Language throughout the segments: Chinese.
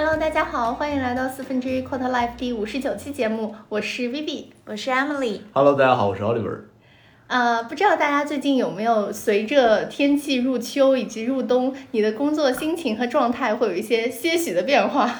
Hello，大家好，欢迎来到四分之一 Quarter Life 第五十九期节目，我是 Vivi，我是 Emily。Hello，大家好，我是 Oliver。呃，不知道大家最近有没有随着天气入秋以及入冬，你的工作心情和状态会有一些些许的变化？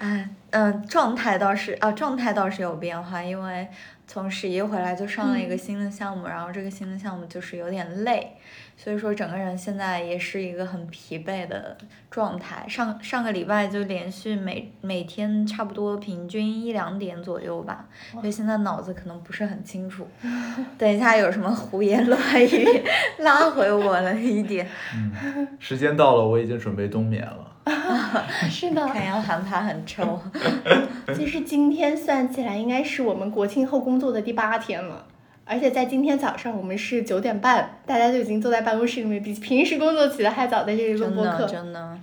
哎，嗯，状态倒是啊，状态倒是有变化，因为从十一回来就上了一个新的项目，然后这个新的项目就是有点累，所以说整个人现在也是一个很疲惫的状态。上上个礼拜就连续每每天差不多平均一两点左右吧，所以现在脑子可能不是很清楚。等一下有什么胡言乱语，拉回我了一点。嗯，时间到了，我已经准备冬眠了。是的，看样喊他很臭。其实今天算起来应该是我们国庆后工作的第八天了，而且在今天早上我们是九点半，大家就已经坐在办公室里面，比平时工作起的还早，在这里录播客。的真的。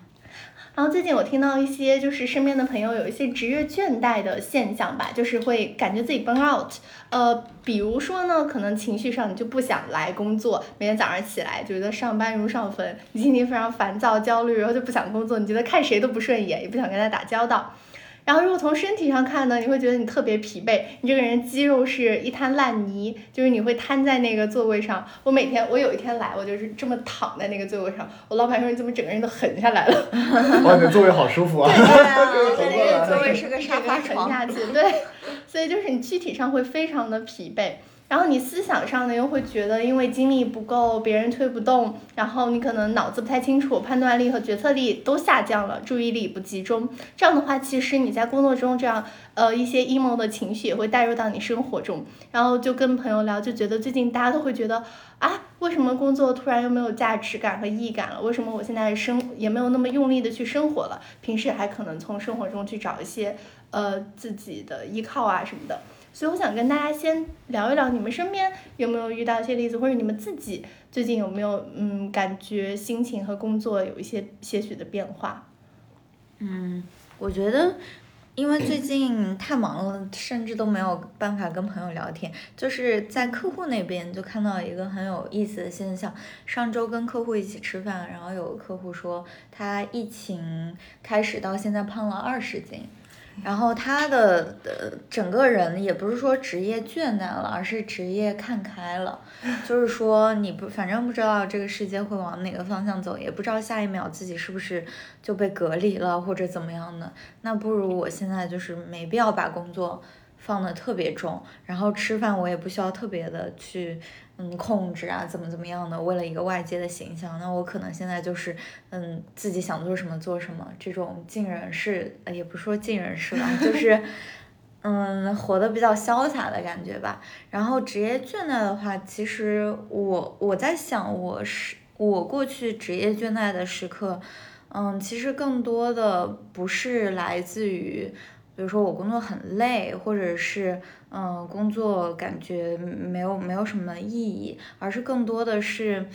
然后最近我听到一些就是身边的朋友有一些职业倦怠的现象吧，就是会感觉自己 burn out。呃，比如说呢，可能情绪上你就不想来工作，每天早上起来觉得上班如上坟，你心情非常烦躁、焦虑，然后就不想工作，你觉得看谁都不顺眼，也不想跟他打交道。然后如果从身体上看呢，你会觉得你特别疲惫，你这个人肌肉是一滩烂泥，就是你会瘫在那个座位上。我每天，我有一天来，我就是这么躺在那个座位上，我老板说你怎么整个人都横下来了？哇，你的座位好舒服啊！对啊，座位是个沙发沉床。下去，对，所以就是你躯体上会非常的疲惫，然后你思想上呢又会觉得因为精力不够，别人推不动，然后你可能脑子不太清楚，判断力和决策力都下降了，注意力不集中。这样的话，其实你在工作中这样呃一些 emo 的情绪也会带入到你生活中，然后就跟朋友聊，就觉得最近大家都会觉得啊，为什么工作突然又没有价值感和意义感了？为什么我现在生也没有那么用力的去生活了？平时还可能从生活中去找一些呃自己的依靠啊什么的。所以我想跟大家先聊一聊，你们身边有没有遇到一些例子，或者你们自己最近有没有嗯感觉心情和工作有一些些许的变化？嗯，我觉得，因为最近太忙了，甚至都没有办法跟朋友聊天。就是在客户那边就看到一个很有意思的现象。上周跟客户一起吃饭，然后有个客户说，他疫情开始到现在胖了二十斤。然后他的呃整个人也不是说职业倦怠了，而是职业看开了。就是说你不反正不知道这个世界会往哪个方向走，也不知道下一秒自己是不是就被隔离了或者怎么样的。那不如我现在就是没必要把工作放得特别重，然后吃饭我也不需要特别的去嗯控制啊，怎么怎么样的，为了一个外界的形象，那我可能现在就是嗯自己想做什么做什么，这种尽人事，呃也不是说尽人事吧，就是。嗯，活得比较潇洒的感觉吧。然后职业倦怠的话，其实我我在想，我是我过去职业倦怠的时刻，嗯，其实更多的不是来自于，比如说我工作很累，或者是嗯工作感觉没有没有什么意义，而是更多的是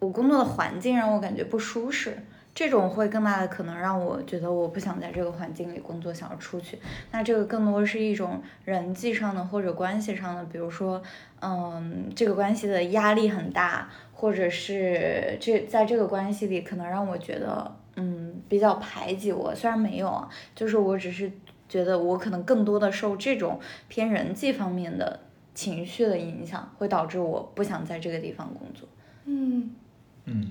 我工作的环境让我感觉不舒适。这种会更大的可能让我觉得我不想在这个环境里工作，想要出去。那这个更多是一种人际上的或者关系上的，比如说，嗯，这个关系的压力很大，或者是这在这个关系里可能让我觉得，嗯，比较排挤我。虽然没有啊，就是我只是觉得我可能更多的受这种偏人际方面的情绪的影响，会导致我不想在这个地方工作。嗯嗯，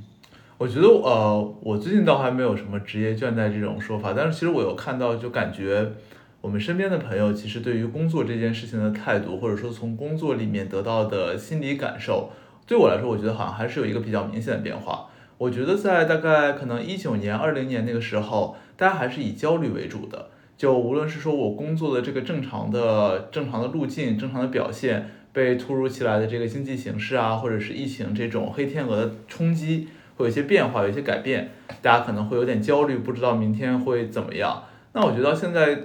我觉得呃，我最近倒还没有什么职业倦怠这种说法，但是其实我有看到，就感觉我们身边的朋友其实对于工作这件事情的态度，或者说从工作里面得到的心理感受，对我来说，我觉得好像还是有一个比较明显的变化。我觉得在大概可能一九年、二零年那个时候，大家还是以焦虑为主的。就无论是说我工作的这个正常的、正常的路径、正常的表现，被突如其来的这个经济形势啊，或者是疫情这种黑天鹅的冲击，会有一些变化，有一些改变，大家可能会有点焦虑，不知道明天会怎么样。那我觉得现在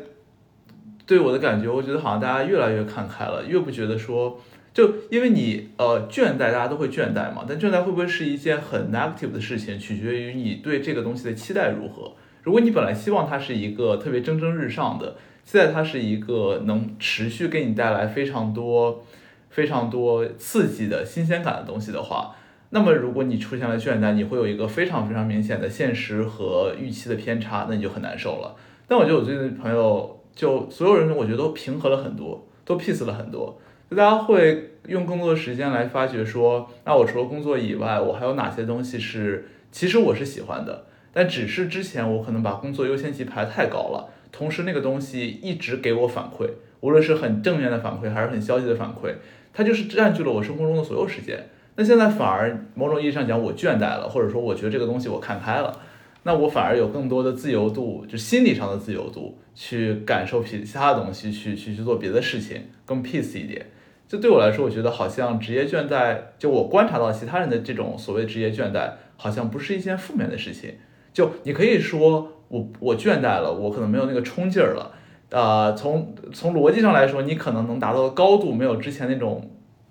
对我的感觉，我觉得好像大家越来越看开了，越不觉得说。就因为你呃倦怠，大家都会倦怠嘛，但倦怠会不会是一件很 negative 的事情，取决于你对这个东西的期待如何。如果你本来希望它是一个特别蒸蒸日上的，现在它是一个能持续给你带来非常多、非常多刺激的新鲜感的东西的话，那么如果你出现了倦怠，你会有一个非常非常明显的现实和预期的偏差，那你就很难受了。但我觉得我最近的朋友就所有人，我觉得都平和了很多，都 peace 了很多。就大家会用更多的时间来发掘说，那我除了工作以外，我还有哪些东西是其实我是喜欢的，但只是之前我可能把工作优先级排太高了，同时那个东西一直给我反馈，无论是很正面的反馈还是很消极的反馈，它就是占据了我生活中的所有时间。那现在反而某种意义上讲，我倦怠了，或者说我觉得这个东西我看开了。那我反而有更多的自由度，就心理上的自由度，去感受其其他的东西，去去去做别的事情，更 peace 一点。就对我来说，我觉得好像职业倦怠，就我观察到其他人的这种所谓职业倦怠，好像不是一件负面的事情。就你可以说我我倦怠了，我可能没有那个冲劲儿了。呃，从从逻辑上来说，你可能能达到的高度没有之前那种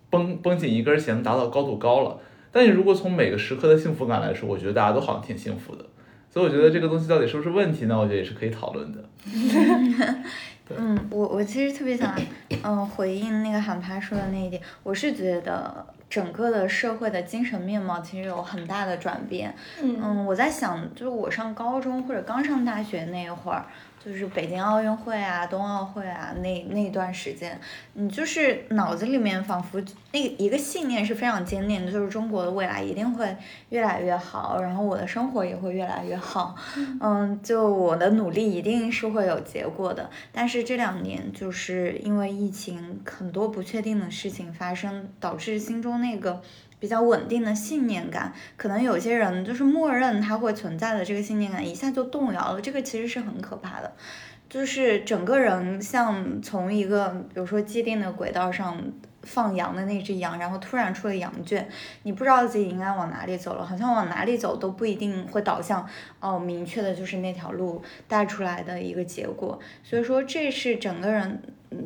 绷绷紧一根弦达到高度高了。但你如果从每个时刻的幸福感来说，我觉得大家都好像挺幸福的。所以我觉得这个东西到底是不是问题呢？我觉得也是可以讨论的。嗯，我我其实特别想，嗯，回应那个喊趴说的那一点，我是觉得整个的社会的精神面貌其实有很大的转变。嗯，我在想，就是我上高中或者刚上大学那一会儿。就是北京奥运会啊，冬奥会啊，那那段时间，你就是脑子里面仿佛那一个信念是非常坚定的，就是中国的未来一定会越来越好，然后我的生活也会越来越好，嗯，就我的努力一定是会有结果的。但是这两年就是因为疫情，很多不确定的事情发生，导致心中那个。比较稳定的信念感，可能有些人就是默认它会存在的这个信念感一下就动摇了，这个其实是很可怕的，就是整个人像从一个比如说既定的轨道上放羊的那只羊，然后突然出了羊圈，你不知道自己应该往哪里走了，好像往哪里走都不一定会导向哦明确的就是那条路带出来的一个结果，所以说这是整个人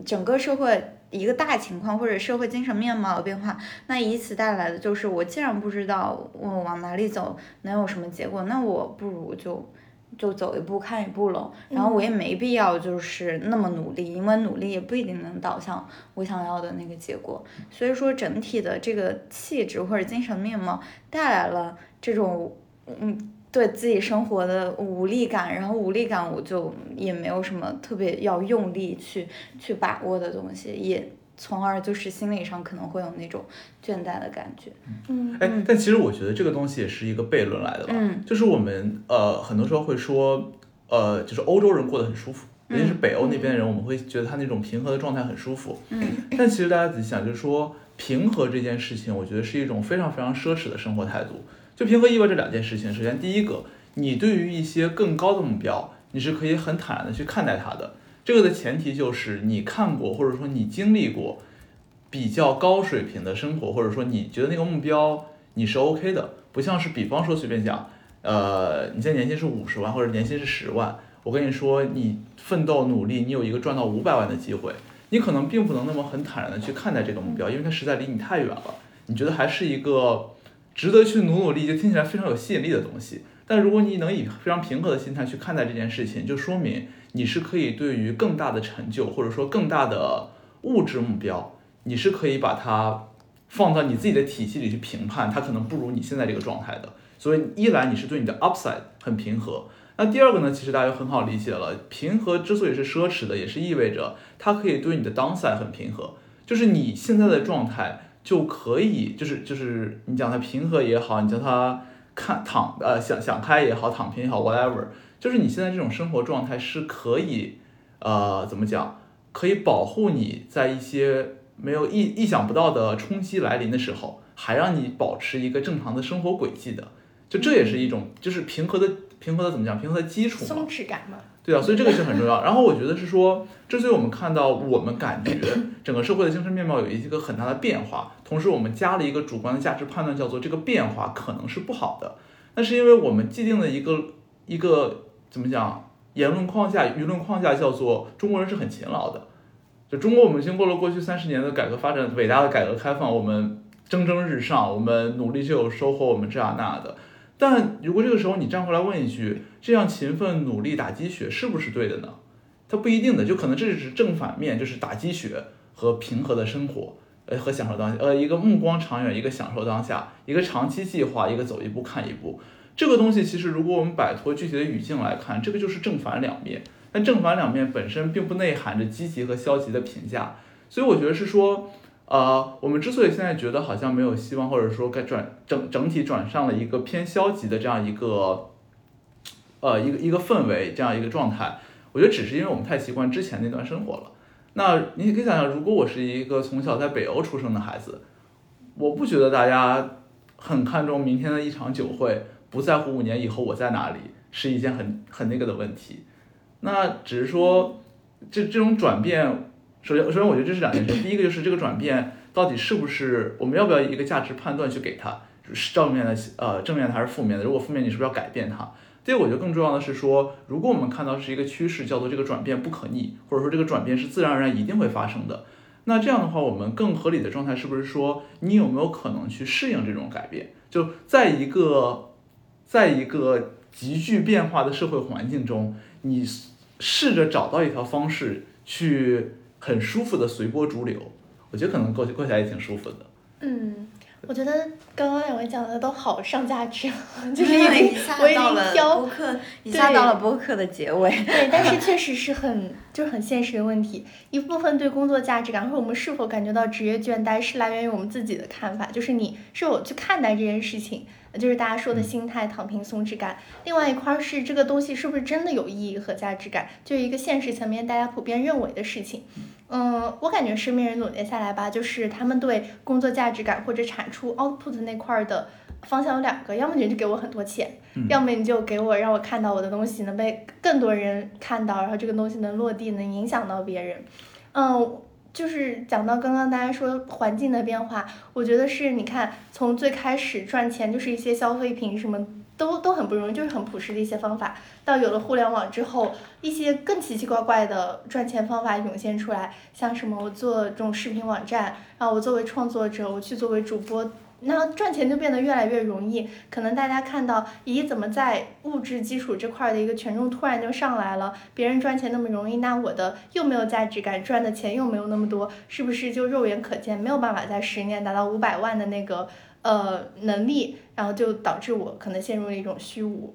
整个社会。一个大情况或者社会精神面貌的变化，那以此带来的就是我既然不知道我往哪里走能有什么结果，那我不如就就走一步看一步喽。然后我也没必要就是那么努力，因为努力也不一定能导向我想要的那个结果。所以说整体的这个气质或者精神面貌带来了这种嗯。对自己生活的无力感，然后无力感我就也没有什么特别要用力去去把握的东西，也从而就是心理上可能会有那种倦怠的感觉。嗯，哎，但其实我觉得这个东西也是一个悖论来的吧，嗯就是我们呃很多时候会说，呃就是欧洲人过得很舒服，尤其是北欧那边的人，我们会觉得他那种平和的状态很舒服。嗯，但其实大家仔细想，就是说平和这件事情，我觉得是一种非常非常奢侈的生活态度。就平和意味着两件事情。首先，第一个，你对于一些更高的目标，你是可以很坦然的去看待它的。这个的前提就是你看过或者说你经历过比较高水平的生活，或者说你觉得那个目标你是 OK 的。不像是比方说随便讲，呃，你现在年薪是五十万或者年薪是十万，我跟你说你奋斗努力，你有一个赚到五百万的机会，你可能并不能那么很坦然的去看待这个目标，因为它实在离你太远了。你觉得还是一个。值得去努努力，就听起来非常有吸引力的东西。但如果你能以非常平和的心态去看待这件事情，就说明你是可以对于更大的成就，或者说更大的物质目标，你是可以把它放到你自己的体系里去评判，它可能不如你现在这个状态的。所以一来你是对你的 upside 很平和，那第二个呢，其实大家就很好理解了。平和之所以是奢侈的，也是意味着它可以对你的 downside 很平和，就是你现在的状态。就可以，就是就是你讲它平和也好，你叫它看躺呃想想开也好，躺平也好，whatever，就是你现在这种生活状态是可以，呃，怎么讲，可以保护你在一些没有意意想不到的冲击来临的时候，还让你保持一个正常的生活轨迹的，就这也是一种就是平和的平和的怎么讲，平和的基础松弛感嘛。对啊，所以这个是很重要。然后我觉得是说，之所以我们看到我们感觉整个社会的精神面貌有一个很大的变化，同时我们加了一个主观的价值判断，叫做这个变化可能是不好的。那是因为我们既定的一个一个怎么讲言论框架、舆论框架，叫做中国人是很勤劳的。就中国，我们经过了过去三十年的改革发展，伟大的改革开放，我们蒸蒸日上，我们努力就有收获，我们这样那的。但如果这个时候你站回来问一句，这样勤奋努力打鸡血是不是对的呢？它不一定的，就可能这只是正反面，就是打鸡血和平和的生活，呃，和享受当下，呃，一个目光长远，一个享受当下，一个长期计划，一个走一步看一步。这个东西其实如果我们摆脱具体的语境来看，这个就是正反两面。但正反两面本身并不内含着积极和消极的评价，所以我觉得是说，呃，我们之所以现在觉得好像没有希望，或者说该转整整体转上了一个偏消极的这样一个，呃，一个一个氛围这样一个状态，我觉得只是因为我们太习惯之前那段生活了。那你可以想想，如果我是一个从小在北欧出生的孩子，我不觉得大家很看重明天的一场酒会，不在乎五年以后我在哪里，是一件很很那个的问题。那只是说，这这种转变，首先首先我觉得这是两件事，第一个就是这个转变到底是不是我们要不要一个价值判断去给他，是正面的呃正面的还是负面的？如果负面，你是不是要改变它？第二，我觉得更重要的是说，如果我们看到是一个趋势，叫做这个转变不可逆，或者说这个转变是自然而然一定会发生的，那这样的话，我们更合理的状态是不是说，你有没有可能去适应这种改变？就在一个，在一个急剧变化的社会环境中，你试着找到一条方式去很舒服的随波逐流，我觉得可能过过起来也挺舒服的。嗯。我觉得刚刚两位讲的都好上价值，就是已经我已经挑播客，一下到了播客的结尾。对，但是 确实是很就是很现实的问题。一部分对工作价值感，或者我们是否感觉到职业倦怠，是来源于我们自己的看法，就是你是否去看待这件事情，就是大家说的心态、躺平、松弛感。另外一块是这个东西是不是真的有意义和价值感，就是一个现实层面大家普遍认为的事情。嗯，我感觉身边人总结下来吧，就是他们对工作价值感或者产出 output 那块的方向有两个，要么你就给我很多钱，要么你就给我让我看到我的东西能被更多人看到，然后这个东西能落地，能影响到别人。嗯，就是讲到刚刚大家说环境的变化，我觉得是你看从最开始赚钱就是一些消费品什么。都都很不容易，就是很朴实的一些方法。到有了互联网之后，一些更奇奇怪怪的赚钱方法涌现出来，像什么我做这种视频网站，然后我作为创作者，我去作为主播，那赚钱就变得越来越容易。可能大家看到，咦，怎么在物质基础这块的一个权重突然就上来了？别人赚钱那么容易，那我的又没有价值感，赚的钱又没有那么多，是不是就肉眼可见没有办法在十年达到五百万的那个？呃，能力，然后就导致我可能陷入了一种虚无，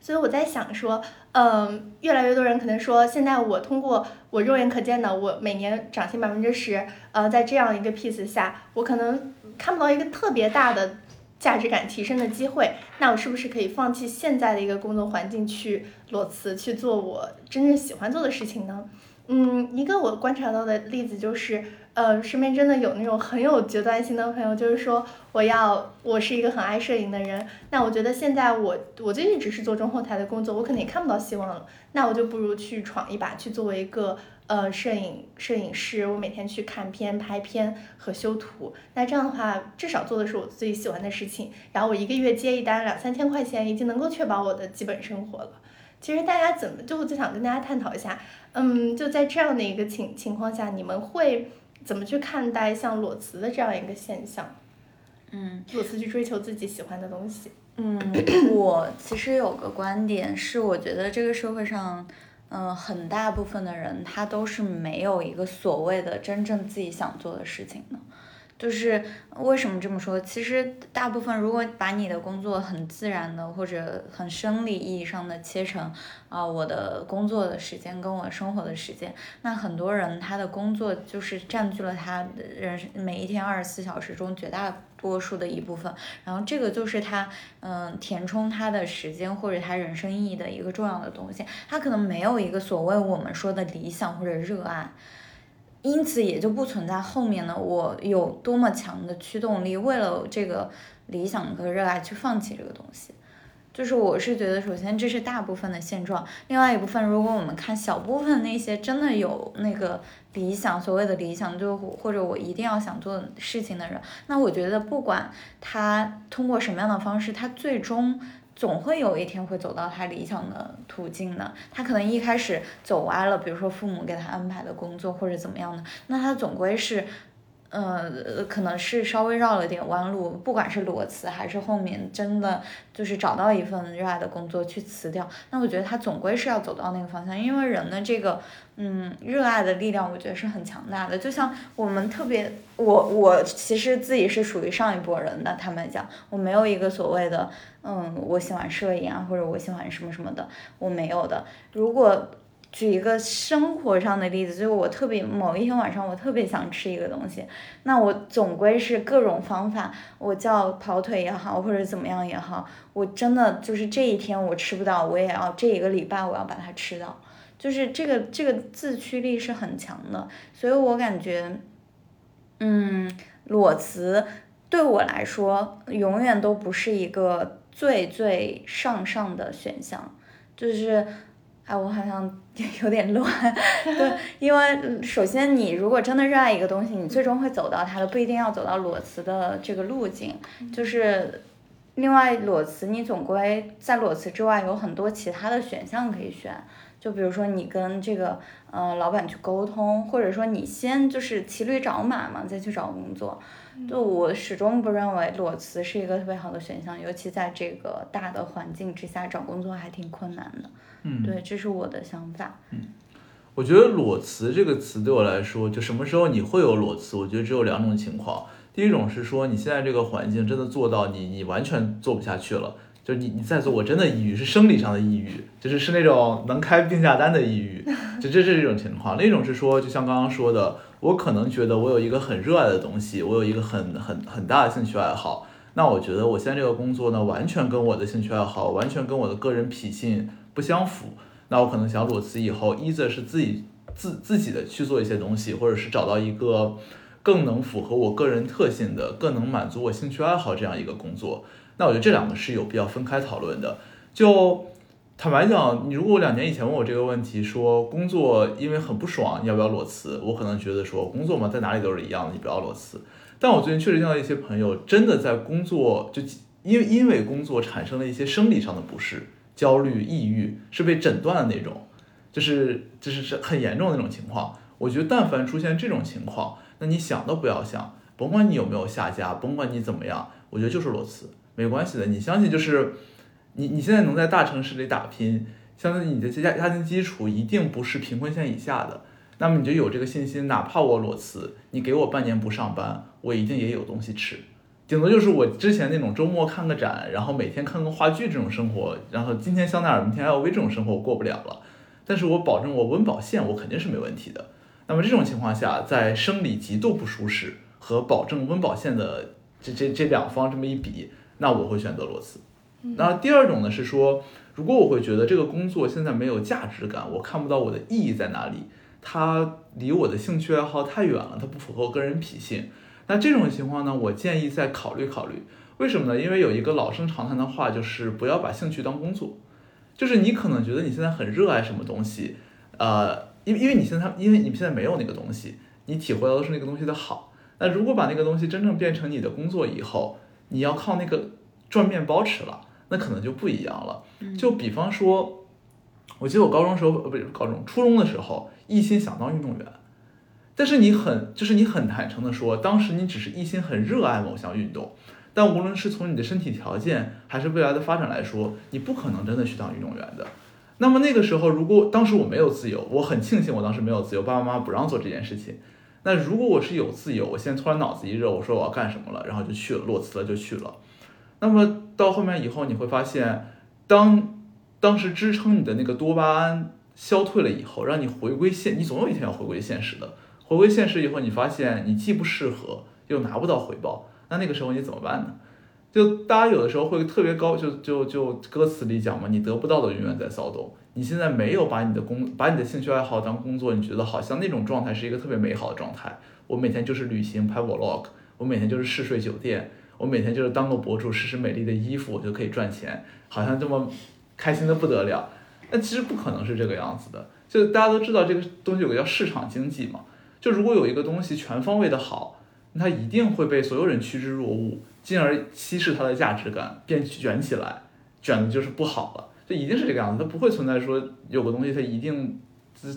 所以我在想说，嗯，越来越多人可能说，现在我通过我肉眼可见的，我每年涨薪百分之十，呃，在这样一个 piece 下，我可能看不到一个特别大的价值感提升的机会，那我是不是可以放弃现在的一个工作环境去裸辞，去做我真正喜欢做的事情呢？嗯，一个我观察到的例子就是。呃，身边真的有那种很有决断性的朋友，就是说我要我是一个很爱摄影的人，那我觉得现在我我最近只是做中后台的工作，我肯定看不到希望了，那我就不如去闯一把，去作为一个呃摄影摄影师，我每天去看片、拍片和修图，那这样的话至少做的是我自己喜欢的事情，然后我一个月接一单两三千块钱，已经能够确保我的基本生活了。其实大家怎么就就想跟大家探讨一下，嗯，就在这样的一个情情况下，你们会。怎么去看待像裸辞的这样一个现象？嗯，裸辞去追求自己喜欢的东西。嗯，我其实有个观点是，我觉得这个社会上，嗯，很大部分的人他都是没有一个所谓的真正自己想做的事情的。就是为什么这么说？其实大部分如果把你的工作很自然的或者很生理意义上的切成啊，我的工作的时间跟我生活的时间，那很多人他的工作就是占据了他人生每一天二十四小时中绝大多数的一部分，然后这个就是他嗯填充他的时间或者他人生意义的一个重要的东西，他可能没有一个所谓我们说的理想或者热爱。因此也就不存在后面呢，我有多么强的驱动力，为了这个理想和热爱去放弃这个东西。就是我是觉得，首先这是大部分的现状，另外一部分，如果我们看小部分那些真的有那个理想，所谓的理想，就或者我一定要想做事情的人，那我觉得不管他通过什么样的方式，他最终。总会有一天会走到他理想的途径的。他可能一开始走歪了，比如说父母给他安排的工作或者怎么样的，那他总归是。呃，可能是稍微绕了点弯路，不管是裸辞还是后面真的就是找到一份热爱的工作去辞掉，那我觉得他总归是要走到那个方向，因为人的这个嗯热爱的力量，我觉得是很强大的。就像我们特别，我我其实自己是属于上一波人的，他们讲我没有一个所谓的嗯我喜欢摄影啊，或者我喜欢什么什么的，我没有的。如果举一个生活上的例子，就是我特别某一天晚上，我特别想吃一个东西，那我总归是各种方法，我叫跑腿也好，或者怎么样也好，我真的就是这一天我吃不到，我也要这一个礼拜我要把它吃到，就是这个这个自驱力是很强的，所以我感觉，嗯，裸辞对我来说永远都不是一个最最上上的选项，就是。哎，我好像 有点乱，对，因为首先你如果真的热爱一个东西，你最终会走到它的，不一定要走到裸辞的这个路径。就是另外裸辞，你总归在裸辞之外有很多其他的选项可以选，就比如说你跟这个呃老板去沟通，或者说你先就是骑驴找马嘛，再去找工作。就我始终不认为裸辞是一个特别好的选项，尤其在这个大的环境之下找工作还挺困难的。嗯，对，这是我的想法。嗯，我觉得裸辞这个词对我来说，就什么时候你会有裸辞？我觉得只有两种情况。第一种是说你现在这个环境真的做到你你完全做不下去了，就是你你再做我真的抑郁，是生理上的抑郁，就是是那种能开病假单的抑郁，就这是一种情况。另一种是说，就像刚刚说的，我可能觉得我有一个很热爱的东西，我有一个很很很大的兴趣爱好，那我觉得我现在这个工作呢，完全跟我的兴趣爱好，完全跟我的个人脾性。不相符，那我可能想裸辞以后，一则是自己自自己的去做一些东西，或者是找到一个更能符合我个人特性的、更能满足我兴趣爱好这样一个工作。那我觉得这两个是有必要分开讨论的。就坦白讲，你如果两年以前问我这个问题，说工作因为很不爽，你要不要裸辞？我可能觉得说工作嘛，在哪里都是一样的，你不要裸辞。但我最近确实见到一些朋友，真的在工作就因为因为工作产生了一些生理上的不适。焦虑、抑郁是被诊断的那种，就是就是是很严重的那种情况。我觉得但凡出现这种情况，那你想都不要想，甭管你有没有下家，甭管你怎么样，我觉得就是裸辞，没关系的。你相信就是你你现在能在大城市里打拼，相当于你的家家庭基础一定不是贫困线以下的，那么你就有这个信心，哪怕我裸辞，你给我半年不上班，我一定也有东西吃。顶多就是我之前那种周末看个展，然后每天看个话剧这种生活，然后今天香奈儿，明天 LV 这种生活我过不了了。但是我保证我温饱线我肯定是没问题的。那么这种情况下，在生理极度不舒适和保证温饱线的这这这两方这么一比，那我会选择裸辞。那第二种呢是说，如果我会觉得这个工作现在没有价值感，我看不到我的意义在哪里，它离我的兴趣爱好太远了，它不符合我个人脾性。那这种情况呢，我建议再考虑考虑，为什么呢？因为有一个老生常谈的话，就是不要把兴趣当工作。就是你可能觉得你现在很热爱什么东西，呃，因因为你现在因为你现在没有那个东西，你体会到的是那个东西的好。那如果把那个东西真正变成你的工作以后，你要靠那个赚面包吃了，那可能就不一样了。就比方说，我记得我高中时候呃不是高中初中的时候，一心想当运动员。但是你很，就是你很坦诚的说，当时你只是一心很热爱某项运动，但无论是从你的身体条件还是未来的发展来说，你不可能真的去当运动员的。那么那个时候，如果当时我没有自由，我很庆幸我当时没有自由，爸爸妈妈不让做这件事情。那如果我是有自由，我现在突然脑子一热，我说我要干什么了，然后就去了，裸辞了就去了。那么到后面以后，你会发现，当当时支撑你的那个多巴胺消退了以后，让你回归现，你总有一天要回归现实的。回归现实以后，你发现你既不适合，又拿不到回报，那那个时候你怎么办呢？就大家有的时候会特别高，就就就歌词里讲嘛，你得不到的永远在骚动。你现在没有把你的工，把你的兴趣爱好当工作，你觉得好像那种状态是一个特别美好的状态。我每天就是旅行拍 vlog，我每天就是试睡酒店，我每天就是当个博主试试美丽的衣服，我就可以赚钱，好像这么开心的不得了。那其实不可能是这个样子的。就大家都知道这个东西有个叫市场经济嘛。就如果有一个东西全方位的好，那它一定会被所有人趋之若鹜，进而稀释它的价值感，变卷起来，卷的就是不好了。这一定是这个样子，它不会存在说有个东西它一定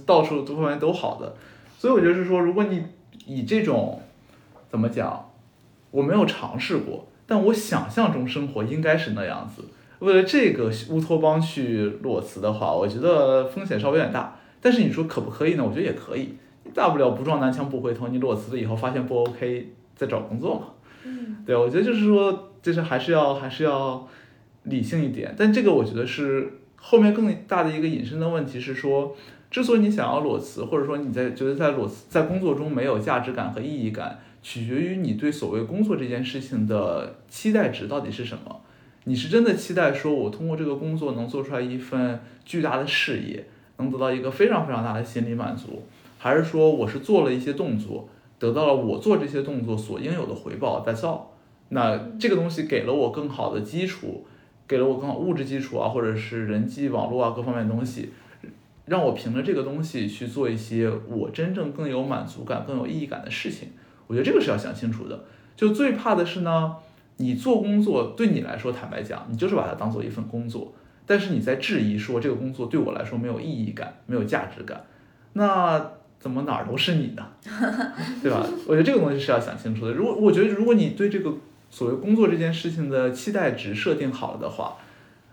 到处多方面都好的。所以我觉得是说，如果你以这种怎么讲，我没有尝试过，但我想象中生活应该是那样子。为了这个乌托邦去裸辞的话，我觉得风险稍微有点大。但是你说可不可以呢？我觉得也可以。大不了不撞南墙不回头，你裸辞了以后发现不 OK，再找工作嘛。嗯，对，我觉得就是说，就是还是要还是要理性一点。但这个我觉得是后面更大的一个引申的问题是说，之所以你想要裸辞，或者说你在觉得在裸辞在工作中没有价值感和意义感，取决于你对所谓工作这件事情的期待值到底是什么。你是真的期待说我通过这个工作能做出来一份巨大的事业，能得到一个非常非常大的心理满足，还是说我是做了一些动作，得到了我做这些动作所应有的回报？That's all。那这个东西给了我更好的基础，给了我更好物质基础啊，或者是人际网络啊各方面东西。让我凭着这个东西去做一些我真正更有满足感、更有意义感的事情，我觉得这个是要想清楚的。就最怕的是呢，你做工作对你来说，坦白讲，你就是把它当做一份工作，但是你在质疑说这个工作对我来说没有意义感、没有价值感，那怎么哪儿都是你呢？对吧？我觉得这个东西是要想清楚的。如果我觉得，如果你对这个所谓工作这件事情的期待值设定好了的话，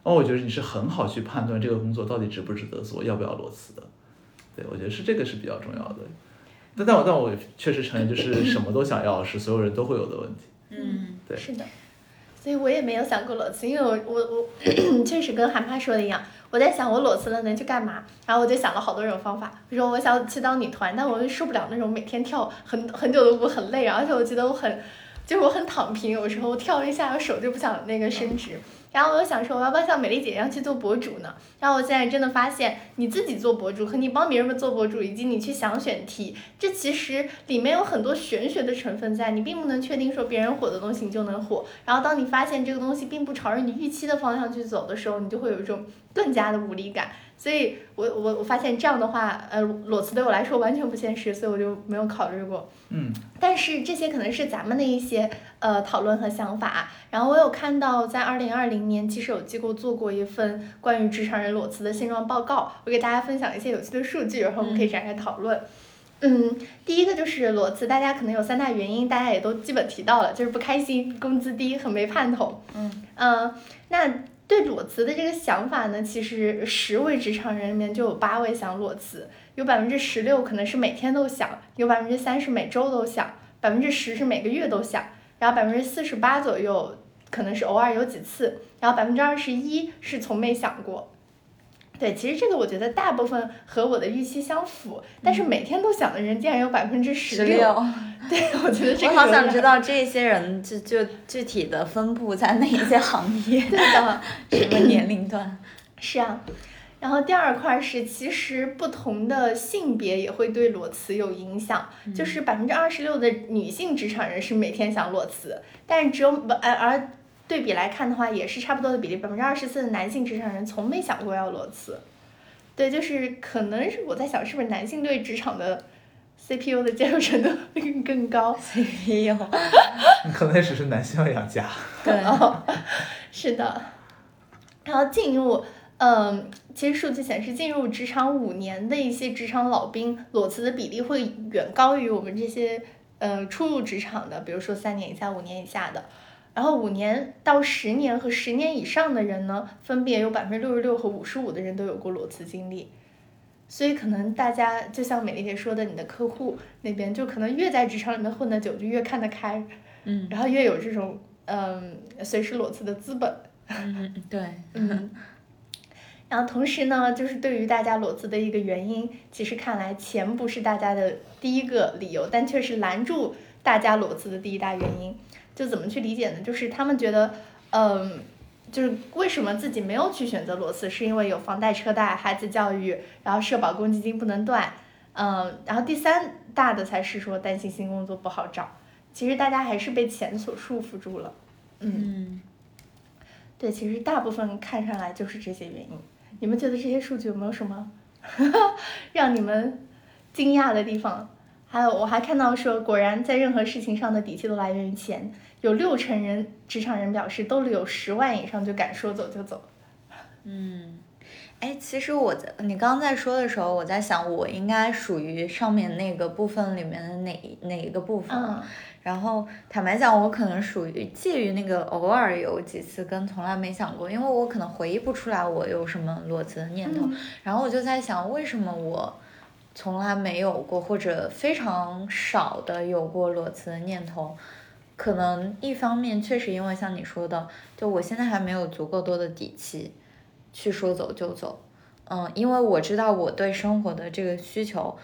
哦，我觉得你是很好去判断这个工作到底值不值得做，要不要裸辞的。对，我觉得是这个是比较重要的。但但我但我确实承认，就是什么都想要是所有人都会有的问题。嗯，对。是的，所以我也没有想过裸辞，因为我我我 确实跟韩妈说的一样，我在想我裸辞了能去干嘛，然后我就想了好多种方法，比如说我想去当女团，但我又受不了那种每天跳很很久的舞很累，而且我觉得我很就是我很躺平，有时候跳一下我手就不想那个伸直。然后我又想说，我要不要像美丽姐一样去做博主呢？然后我现在真的发现，你自己做博主和你帮别人做博主，以及你去想选题，这其实里面有很多玄学的成分在，你并不能确定说别人火的东西你就能火。然后当你发现这个东西并不朝着你预期的方向去走的时候，你就会有一种更加的无力感。所以我我我发现这样的话，呃，裸辞对我来说完全不现实，所以我就没有考虑过。嗯。但是这些可能是咱们的一些呃讨论和想法。然后我有看到在二零二零年，其实有机构做过一份关于职场人裸辞的现状报告，我给大家分享一些有趣的数据，然后我们可以展开讨论。嗯，第一个就是裸辞，大家可能有三大原因，大家也都基本提到了，就是不开心、工资低很没盼头。嗯。嗯，那。对裸辞的这个想法呢，其实十位职场人里面就有八位想裸辞，有百分之十六可能是每天都想，有百分之三是每周都想，百分之十是每个月都想，然后百分之四十八左右可能是偶尔有几次，然后百分之二十一是从没想过。对，其实这个我觉得大部分和我的预期相符，但是每天都想的人竟然有百分之十六。对，我觉得这个。我好想知道这些人就就具体的分布在哪些行业。对的。什么年龄段？是啊，然后第二块是，其实不同的性别也会对裸辞有影响，就是百分之二十六的女性职场人是每天想裸辞，但是只有不而而。对比来看的话，也是差不多的比例，百分之二十四的男性职场人从没想过要裸辞。对，就是可能是我在想，是不是男性对职场的 CPU 的接受程度更更高？CPU，可能只是男性要养家。对，是的。然后进入，嗯，其实数据显示，进入职场五年的一些职场老兵裸辞的比例会远高于我们这些，呃，初入职场的，比如说三年以下、五年以下的。然后五年到十年和十年以上的人呢，分别有百分之六十六和五十五的人都有过裸辞经历，所以可能大家就像美丽姐说的，你的客户那边就可能越在职场里面混得久，就越看得开，嗯，然后越有这种嗯随时裸辞的资本，嗯对，嗯，然后同时呢，就是对于大家裸辞的一个原因，其实看来钱不是大家的第一个理由，但却是拦住大家裸辞的第一大原因。就怎么去理解呢？就是他们觉得，嗯，就是为什么自己没有去选择裸辞，是因为有房贷、车贷、孩子教育，然后社保、公积金不能断，嗯，然后第三大的才是说担心新工作不好找。其实大家还是被钱所束缚住了，嗯，对，其实大部分看上来就是这些原因。你们觉得这些数据有没有什么 让你们惊讶的地方？还有，我还看到说，果然在任何事情上的底气都来源于钱。有六成人，职场人表示，兜里有十万以上就敢说走就走。嗯，哎，其实我在你刚刚在说的时候，我在想，我应该属于上面那个部分里面的哪哪一个部分？嗯。然后坦白讲，我可能属于介于那个偶尔有几次跟从来没想过，因为我可能回忆不出来我有什么裸辞的念头。然后我就在想，为什么我从来没有过，或者非常少的有过裸辞的念头？可能一方面确实因为像你说的，就我现在还没有足够多的底气去说走就走，嗯，因为我知道我对生活的这个需求，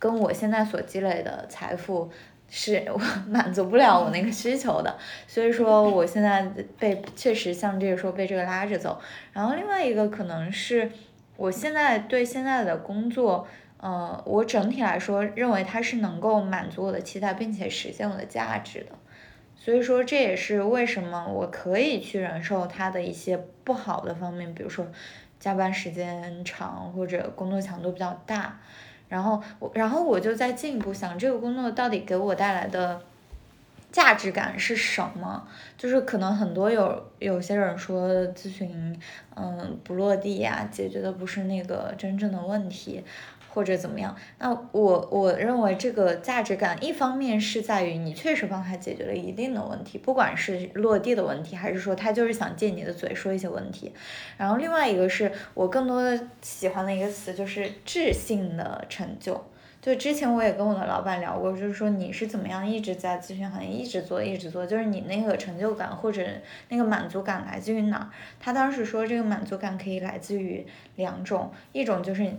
跟我现在所积累的财富是我 满足不了我那个需求的，所以说我现在被确实像这个说被这个拉着走。然后另外一个可能是我现在对现在的工作，呃，我整体来说认为它是能够满足我的期待，并且实现我的价值的。所以说这也是为什么我可以去忍受它的一些不好的方面，比如说。加班时间长或者工作强度比较大，然后我然后我就在进一步想这个工作到底给我带来的价值感是什么？就是可能很多有有些人说咨询嗯不落地呀，解决的不是那个真正的问题。或者怎么样？那我我认为这个价值感，一方面是在于你确实帮他解决了一定的问题，不管是落地的问题，还是说他就是想借你的嘴说一些问题。然后另外一个是我更多的喜欢的一个词就是质性的成就。就之前我也跟我的老板聊过，就是说你是怎么样一直在咨询行业一直做一直做，就是你那个成就感或者那个满足感来自于哪儿？他当时说这个满足感可以来自于两种，一种就是。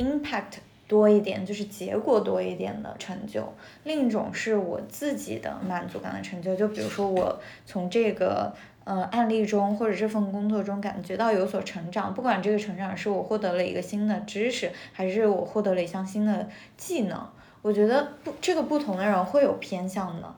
Impact 多一点就是结果多一点的成就，另一种是我自己的满足感的成就。就比如说我从这个呃案例中或者这份工作中感觉到有所成长，不管这个成长是我获得了一个新的知识，还是我获得了一项新的技能，我觉得不这个不同的人会有偏向的。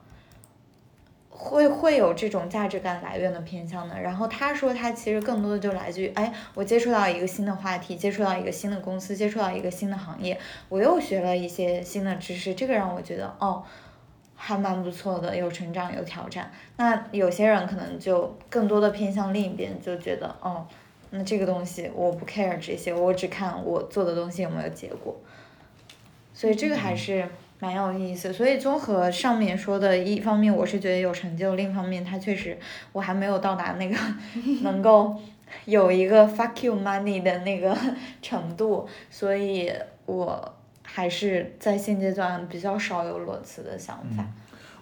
会会有这种价值感来源的偏向的，然后他说他其实更多的就来自于，哎，我接触到一个新的话题，接触到一个新的公司，接触到一个新的行业，我又学了一些新的知识，这个让我觉得哦，还蛮不错的，有成长有挑战。那有些人可能就更多的偏向另一边，就觉得哦，那这个东西我不 care 这些，我只看我做的东西有没有结果。所以这个还是。蛮有意思，所以综合上面说的，一方面我是觉得有成就，另一方面他确实我还没有到达那个 能够有一个 fuck you money 的那个程度，所以我还是在现阶段比较少有裸辞的想法。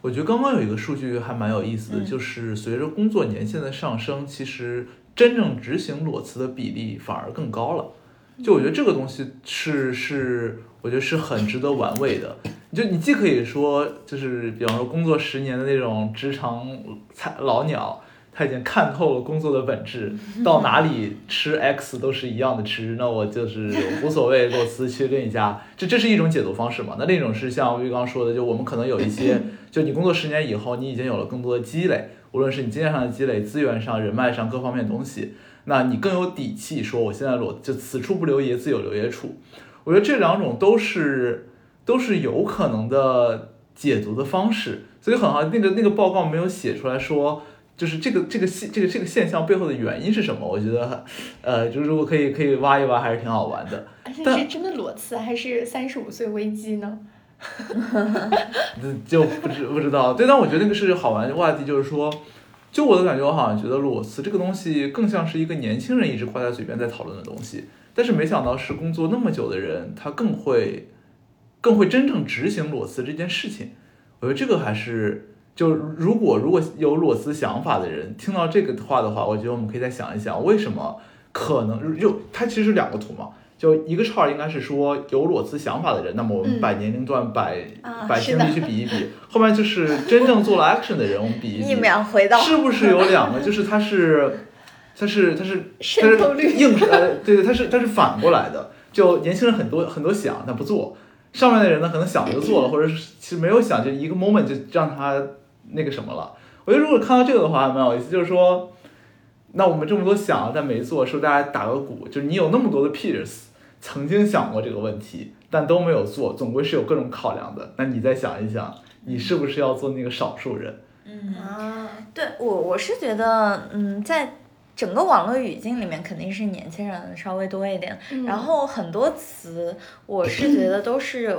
我觉得刚刚有一个数据还蛮有意思的，就是随着工作年限的上升，其实真正执行裸辞的比例反而更高了。就我觉得这个东西是是，我觉得是很值得玩味的。就你既可以说，就是比方说工作十年的那种职场菜老鸟，他已经看透了工作的本质，到哪里吃 X 都是一样的吃，那我就是无所谓裸辞去另一家，这这是一种解读方式嘛？那另一种是像玉刚说的，就我们可能有一些，就你工作十年以后，你已经有了更多的积累，无论是你经验上的积累、资源上、人脉上各方面的东西，那你更有底气说，我现在裸就此处不留爷，自有留爷处。我觉得这两种都是。都是有可能的解读的方式，所以很好，那个那个报告没有写出来说，就是这个这个现这个这个现象背后的原因是什么？我觉得，呃，就是如果可以可以挖一挖，还是挺好玩的。而且是真的裸辞还是三十五岁危机呢？就不知不知道。对，但我觉得那个是好玩的话题，就是说，就我的感觉，我好像觉得裸辞这个东西更像是一个年轻人一直挂在嘴边在讨论的东西，但是没想到是工作那么久的人，他更会。更会真正执行裸辞这件事情，我觉得这个还是就如果如果有裸辞想法的人听到这个话的话，我觉得我们可以再想一想，为什么可能就它其实是两个图嘛，就一个叉应该是说有裸辞想法的人，那么我们把年龄段、把把经历去比一比，后面就是真正做了 action 的人，我们比一比，是不是有两个？就是他是他是他是他是硬呃对对，他是他是反过来的，就年轻人很多很多想，但不做。上面的人呢，可能想就做了，或者是其实没有想，就一个 moment 就让他那个什么了。我觉得如果看到这个的话，还蛮有意思。就是说，那我们这么多想但没做，是不是大家打个鼓？就是你有那么多的 peers 曾经想过这个问题，但都没有做，总归是有各种考量的。那你再想一想，你是不是要做那个少数人？嗯啊，对我我是觉得，嗯，在。整个网络语境里面肯定是年轻人稍微多一点，然后很多词我是觉得都是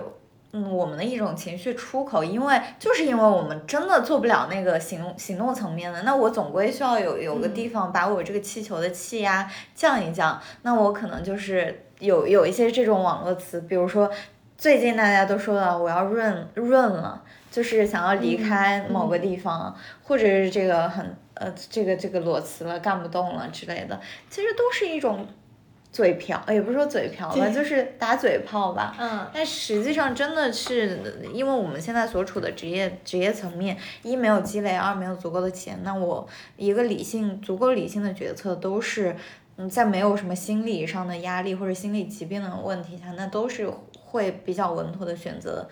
嗯我们的一种情绪出口，因为就是因为我们真的做不了那个行行动层面的，那我总归需要有有个地方把我这个气球的气压降一降，那我可能就是有有一些这种网络词，比如说最近大家都说了我要润润了，就是想要离开某个地方，或者是这个很。呃，这个这个裸辞了，干不动了之类的，其实都是一种嘴瓢，也不是说嘴瓢吧，就是打嘴炮吧。嗯但实际上真的是，因为我们现在所处的职业职业层面，一没有积累，二没有足够的钱，那我一个理性足够理性的决策都是，嗯，在没有什么心理上的压力或者心理疾病的问题下，那都是会比较稳妥的选择，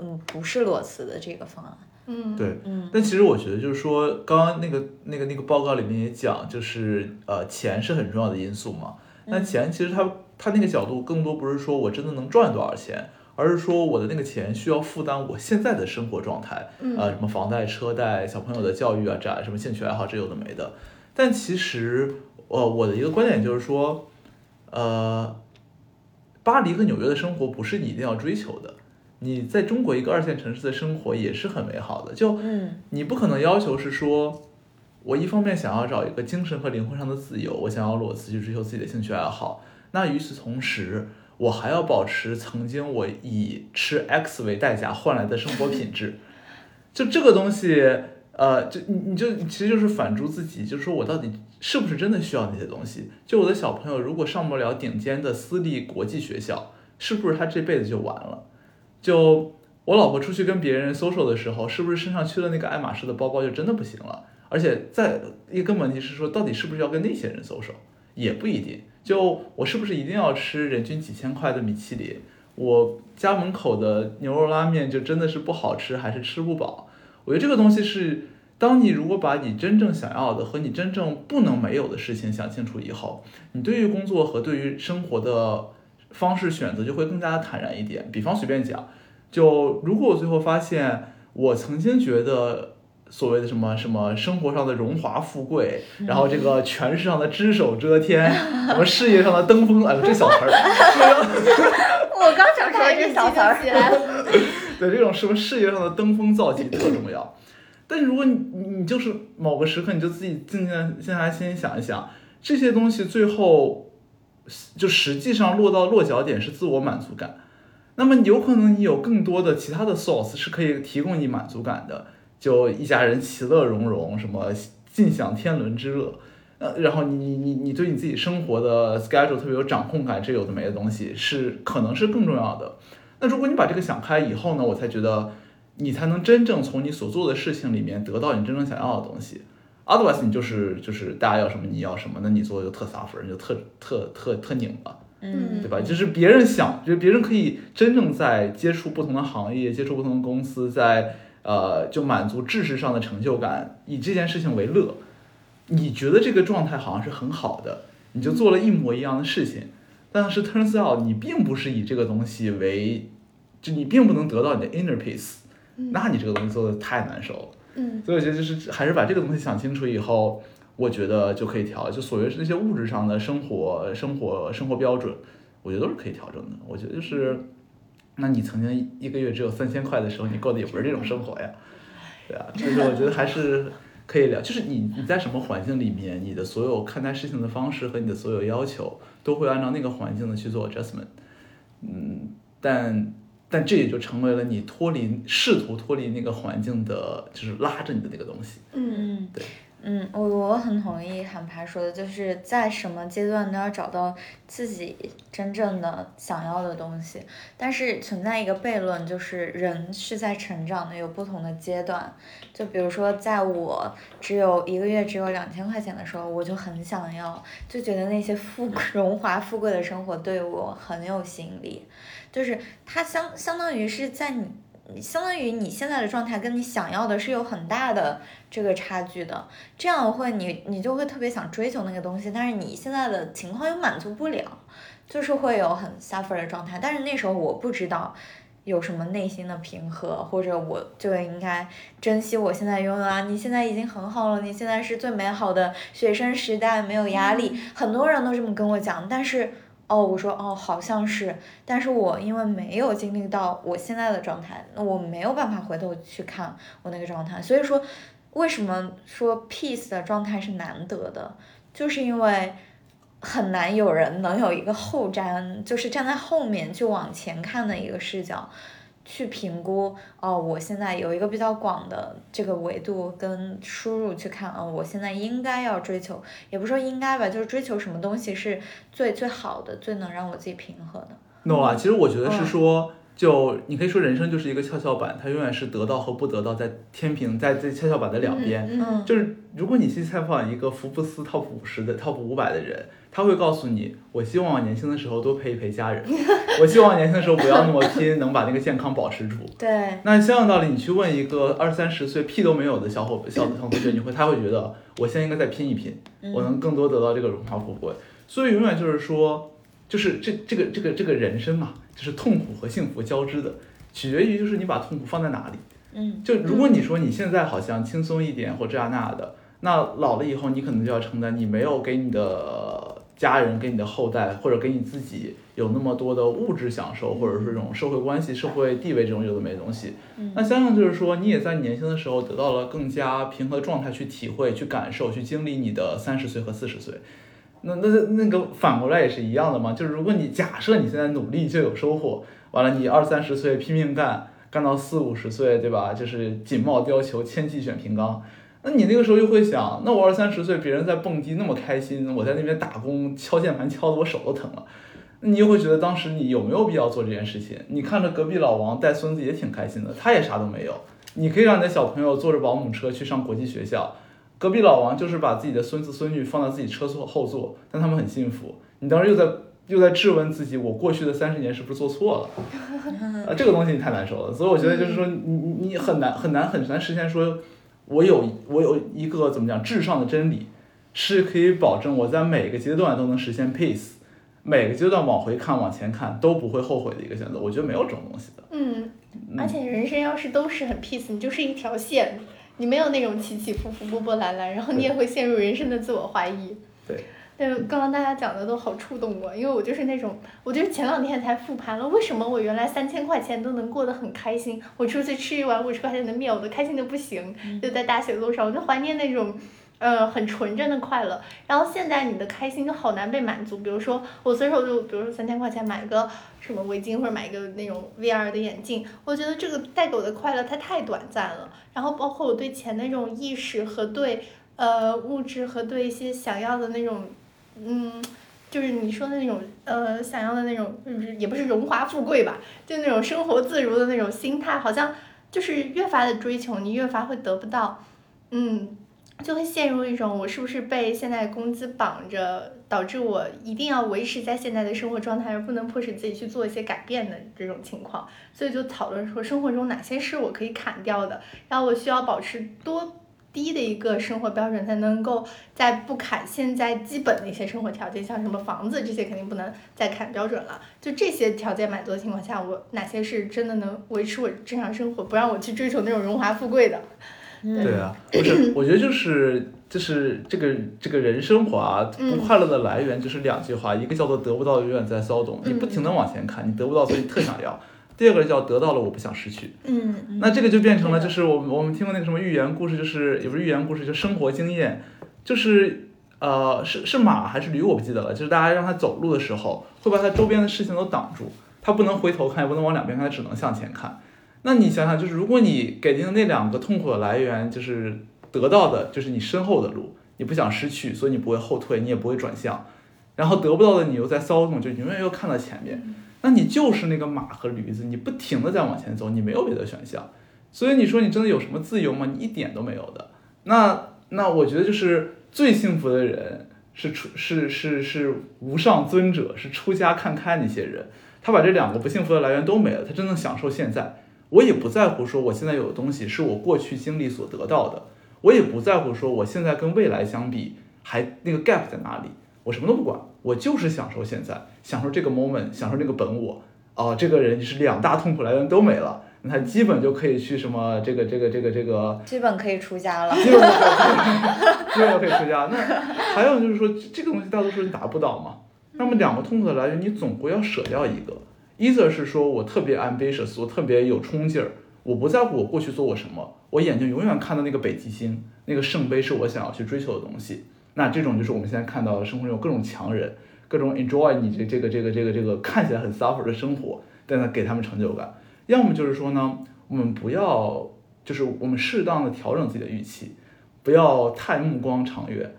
嗯，不是裸辞的这个方案。嗯，对，嗯但其实我觉得就是说，刚刚那个那个那个报告里面也讲，就是呃，钱是很重要的因素嘛。那钱其实它它那个角度更多不是说我真的能赚多少钱，而是说我的那个钱需要负担我现在的生活状态，嗯呃，什么房贷、车贷、小朋友的教育啊，这什么兴趣爱好，这有的没的。但其实，呃，我的一个观点就是说，呃，巴黎和纽约的生活不是你一定要追求的。你在中国一个二线城市的生活也是很美好的，就嗯你不可能要求是说，我一方面想要找一个精神和灵魂上的自由，我想要裸辞去追求自己的兴趣爱好，那与此同时，我还要保持曾经我以吃 X 为代价换来的生活品质。就这个东西，呃，就你你就其实就是反诸自己，就是说我到底是不是真的需要那些东西？就我的小朋友如果上不了顶尖的私立国际学校，是不是他这辈子就完了？就我老婆出去跟别人 social 的时候，是不是身上缺了那个爱马仕的包包就真的不行了？而且再一个问题是说，到底是不是要跟那些人 social，也不一定。就我是不是一定要吃人均几千块的米其林？我家门口的牛肉拉面就真的是不好吃，还是吃不饱？我觉得这个东西是，当你如果把你真正想要的和你真正不能没有的事情想清楚以后，你对于工作和对于生活的方式选择就会更加的坦然一点。比方随便讲，就如果我最后发现我曾经觉得。所谓的什么什么生活上的荣华富贵，然后这个权势上的只手遮天，什么事业上的登峰，哎呦这小词儿，我刚想说这小词儿。对这种什么事业上的登峰造极特重要。但是如果你你你就是某个时刻，你就自己静静静下来，先想一想，这些东西最后就实际上落到落脚点是自我满足感。那么有可能你有更多的其他的 source 是可以提供你满足感的，就一家人其乐融融，什么尽享天伦之乐。呃，然后你你你你对你自己生活的 schedule 特别有掌控感，这有的没的东西是可能是更重要的。那如果你把这个想开以后呢，我才觉得你才能真正从你所做的事情里面得到你真正想要的东西。Otherwise，你就是就是大家要什么你要什么，那你做的就特撒粉，你就特特特特拧巴，嗯对吧？就是别人想，就是别人可以真正在接触不同的行业、接触不同的公司，在呃就满足知识上的成就感，以这件事情为乐。你觉得这个状态好像是很好的，你就做了一模一样的事情，但是 turns out 你并不是以这个东西为，就你并不能得到你的 inner peace，那你这个东西做的太难受了。嗯所以我觉得就是还是把这个东西想清楚以后，我觉得就可以调。就所谓是那些物质上的生活、生活、生活标准，我觉得都是可以调整的。我觉得就是，那你曾经一个月只有三千块的时候，你过的也不是这种生活呀，对啊，就是我觉得还是可以聊。就是你你在什么环境里面，你的所有看待事情的方式和你的所有要求，都会按照那个环境的去做 adjustment。嗯，但但这也就成为了你脱离试图脱离那个环境的，就是拉着你的那个东西。嗯嗯对，嗯，我我很同意韩排说的，就是在什么阶段都要找到自己真正的想要的东西。但是存在一个悖论，就是人是在成长的，有不同的阶段。就比如说，在我只有一个月只有两千块钱的时候，我就很想要，就觉得那些富荣华富贵的生活对我很有吸引力。就是它相相当于是在你，相当于你现在的状态跟你想要的是有很大的这个差距的，这样会你你就会特别想追求那个东西，但是你现在的情况又满足不了，就是会有很 suffer 的状态。但是那时候我不知道有什么内心的平和，或者我就应该珍惜我现在拥有啊！你现在已经很好了，你现在是最美好的学生时代，没有压力。很多人都这么跟我讲，但是。哦，我说哦，好像是，但是我因为没有经历到我现在的状态，那我没有办法回头去看我那个状态，所以说，为什么说 peace 的状态是难得的，就是因为很难有人能有一个后瞻，就是站在后面去往前看的一个视角，去评估哦，我现在有一个比较广的这个维度跟输入去看，哦，我现在应该要追求，也不说应该吧，就是追求什么东西是最最好的，最能让我自己平和的。no 啊，其实我觉得是嗯说，就你可以说人生就是一个跷跷板，它永远是得到和不得到在天平在这跷跷板的两边。嗯就是如果你去采访一个福布斯 top 五十的 top 五百的人，他会告诉你，我希望年轻的时候多陪一陪家人，我希望年轻的时候不要那么拼，能把那个健康保持住。对，那相应道理，你去问一个二三十岁屁都没有的小伙小同学，你会他会觉得，我现在应该再拼一拼，我能更多得到这个荣华富贵。所以永远就是说，就是这这个这个这个人生嘛，就是痛苦和幸福交织的，取决于就是你把痛苦放在哪里。嗯就如果你说你现在好像轻松一点或这样那样的，那老了以后你可能就要承担你没有给你的家人、给你的后代或者给你自己有那么多的物质享受，或者是这种社会关系、社会地位这种有的没的东西。嗯那相应就是说，你也在年轻的时候得到了更加平和的状态去体会、去感受、去经历你的三十岁和四十岁。那那那个反过来也是一样的嘛，就是如果你假设你现在努力就有收获，完了你二三十岁拼命干，干到四五十岁，对吧？就是锦帽貂裘，千骑卷平冈。那你那个时候又会想，那我二三十岁，别人在蹦迪那么开心，我在那边打工敲键盘敲得我手都疼了。你又会觉得当时你有没有必要做这件事情？你看着隔壁老王带孙子也挺开心的，他也啥都没有。你可以让你的小朋友坐着保姆车去上国际学校，隔壁老王就是把自己的孙子孙女放到自己车座后座，但他们很幸福。你当时又在又在质问自己，我过去的三十年是不是做错了？啊，这个东西你太难受了。所以我觉得就是说，你你你很难很难很难实现说，我有我有一个怎么讲至上的真理，是可以保证我在每个阶段都能实现 peace，每个阶段往回看往前看都不会后悔的一个选择。我觉得没有这种东西的。嗯，而且人生要是都是很 peace，你就是一条线，你没有那种起起伏伏、波波澜澜，然后你也会陷入人生的自我怀疑。对。对，刚刚大家讲的都好触动我，因为我就是那种，我就是前两天才复盘了，为什么我原来三千块钱都能过得很开心？我出去吃一碗五十块钱的面，我都开心的不行，就在大学路上，我就怀念那种。呃，很纯真的快乐，然后现在你的开心就好难被满足。比如说，我随手就，比如说三千块钱买个什么围巾，或者买一个那种 VR 的眼镜，我觉得这个带给我的快乐它太短暂了。然后包括我对钱的那种意识和对呃物质和对一些想要的那种，嗯，就是你说的那种呃想要的那种，就是也不是荣华富贵吧，就那种生活自如的那种心态，好像就是越发的追求，你越发会得不到，嗯。就会陷入一种我是不是被现在工资绑着，导致我一定要维持在现在的生活状态，而不能迫使自己去做一些改变的这种情况。所以就讨论说，生活中哪些是我可以砍掉的，然后我需要保持多低的一个生活标准，才能够在不砍现在基本的一些生活条件，像什么房子这些肯定不能再砍标准了。就这些条件满足的情况下，我哪些是真的能维持我正常生活，不让我去追求那种荣华富贵的？对啊，不是，我觉得就是就是这个这个人生活啊，不快乐的来源就是两句话，一个叫做得不到永远在骚动，你不停的往前看，你得不到所以特想要；第二个叫得到了我不想失去。嗯。那这个就变成了，就是我们我们听过那个什么寓言故事，就是也不是寓言故事，就生活经验，就是呃是是马还是驴我不记得了，就是大家让它走路的时候，会把它周边的事情都挡住，它不能回头看，也不能往两边看，它只能向前看。那你想想，就是如果你给定的那两个痛苦的来源，就是得到的，就是你身后的路，你不想失去，所以你不会后退，你也不会转向，然后得不到的你又在骚动，就永远又看到前面，那你就是那个马和驴子，你不停的在往前走，你没有别的选项。所以你说你真的有什么自由吗？你一点都没有的。那那我觉得就是最幸福的人是出是是是无上尊者，是出家看开那些人，他把这两个不幸福的来源都没了，他真正享受现在。我也不在乎说我现在有的东西是我过去经历所得到的，我也不在乎说我现在跟未来相比还那个 gap 在哪里，我什么都不管，我就是享受现在，享受这个 moment，享受这个本我。哦，这个人就是两大痛苦来源都没了，那他基本就可以去什么这个这个这个这个，基本可以出家了。基本可以，基本可以出家。那还有就是说，这个东西大多数人达不到嘛。那么两个痛苦的来源，你总归要舍掉一个。Either 是说我特别 ambitious，我特别有冲劲儿，我不在乎我过去做过什么，我眼睛永远看到那个北极星，那个圣杯是我想要去追求的东西。那这种就是我们现在看到的生活中有各种强人，各种 enjoy 你这这个这个这个这个看起来很 suffer 的生活，但呢给他们成就感。要么就是说呢，我们不要，就是我们适当的调整自己的预期，不要太目光长远，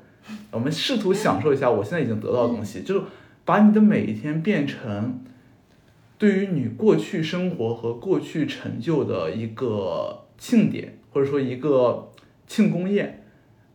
我们试图享受一下我现在已经得到的东西，就是把你的每一天变成对于你过去生活和过去成就的一个庆典，或者说一个庆功宴。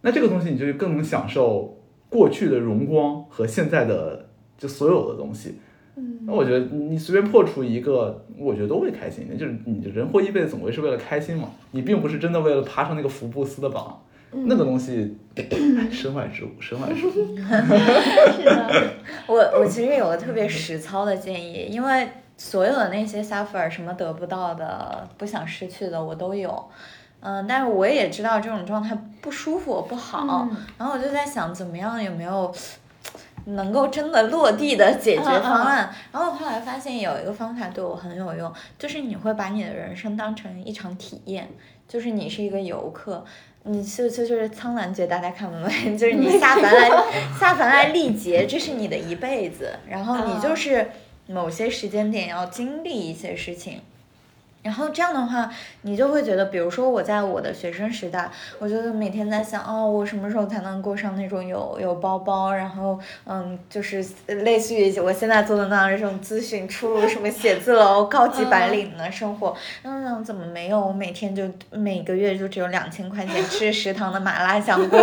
那这个东西你就更能享受过去的荣光和现在的就所有的东西。嗯那我觉得你随便破除一个，我觉得都会开心的。就是你人活一辈子，总归是为了开心嘛。你并不是真的为了爬上那个福布斯的榜，那个东西，哎 身外之物，身外之物。是的，我我其实有个特别实操的建议，因为所有的那些 suffer 什么得不到的、不想失去的，我都有。嗯，但是我也知道这种状态不舒服、不好，嗯然后我就在想，怎么样有没有能够真的落地的解决方案？然后我后来发现有一个方法对我很有用，就是你会把你的人生当成一场体验，就是你是一个游客。你就就就是苍兰诀，大家看不懂，就是你下凡来下凡来历劫，这是你的一辈子，然后你就是某些时间点要经历一些事情。然后这样的话，你就会觉得，比如说我在我的学生时代，我觉得每天在想，哦，我什么时候才能过上那种有有包包，然后嗯，就是类似于我现在做的那样这种咨询、出入什么写字楼、高级白领的生活。嗯，怎么没有？我每天就每个月就只有两千块钱吃食堂的麻辣香锅。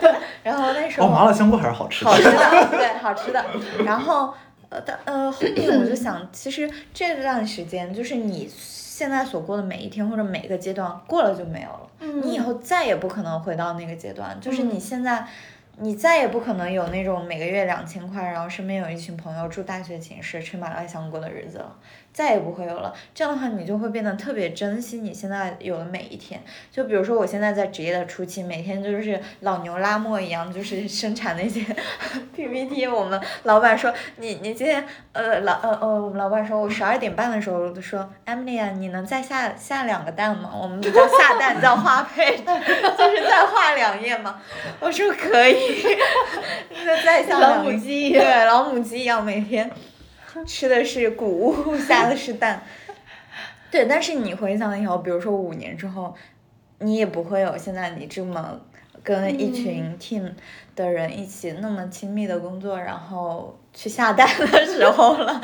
对，然后那时候哦，麻辣香锅还是好吃的。好吃的，对，好吃的。然后，呃，但呃，后面我就想，其实这段时间就是你现在所过的每一天或者每个阶段过了就没有了，你以后再也不可能回到那个阶段，就是你现在。你再也不可能有那种每个月两千块，然后身边有一群朋友住大学寝室吃麻辣香锅的日子了，再也不会有了。这样的话，你就会变得特别珍惜你现在有的每一天。就比如说，我现在在职业的初期，每天就是老牛拉磨一样，就是生产那些 PPT。我们老板说，你你今天呃老呃呃，我们老板说我十二点半的时候就说，Emily 啊，你能再下下两个蛋吗？我们不叫下蛋，叫花配，就是再画两页吗？我说可以，那再下老两页母鸡一对，老母鸡一样，每天 吃的是谷物，下的是蛋。对，但是你回想以后，比如说五年之后，你也不会有现在你这么跟一群 team 的人一起那么亲密的工作，然后去下蛋的时候了。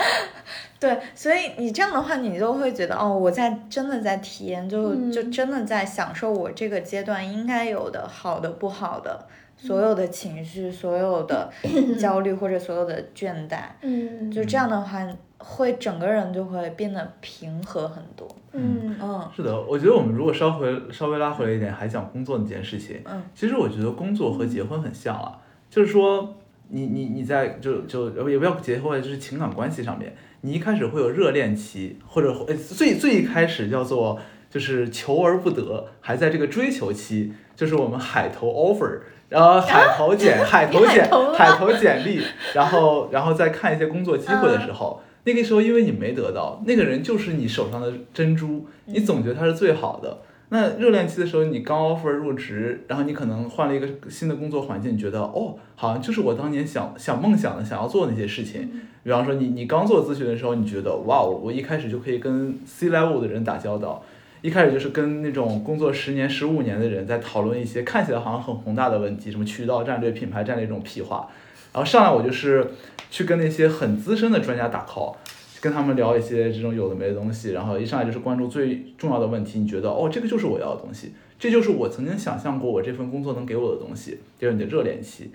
对，所以你这样的话，你就会觉得哦，我在真的在体验，就就嗯真的在享受我这个阶段应该有的好的、不好的，所有的情绪，所有的 焦虑或者所有的倦怠。嗯，就这样的话，会整个人就会变得平和很多。嗯嗯是的，我觉得我们如果稍回稍微拉回来一点，还讲工作那件事情。嗯，其实我觉得工作和结婚很像啊，就是说你你你在就就也不要结婚，就是情感关系上面，你一开始会有热恋期，或者呃最最一开始叫做就是求而不得，还在这个追求期，就是我们海投 offer。然后海投简、海投简、海投简历，然后然后再看一些工作机会的时候，那个时候因为你没得到，那个人就是你手上的珍珠，你总觉得他是最好的。那热恋期的时候，你刚 offer 入职，然后你可能换了一个新的工作环境，你觉得哦，好像就是我当年想想梦想的、想要做的那些事情。比方说你你刚做咨询的时候，你觉得哇，我我一开始就可以跟 C level 的人打交道，一开始就是跟那种工作十年、十五年的人在讨论一些看起来好像很宏大的问题，什么渠道战略、品牌战略这种屁话。然后上来我就是去跟那些很资深的专家打 call，跟他们聊一些这种有的没的东西，然后一上来就是关注最重要的问题，你觉得哦，这个就是我要的东西，这就是我曾经想象过我这份工作能给我的东西，这是你的热恋期。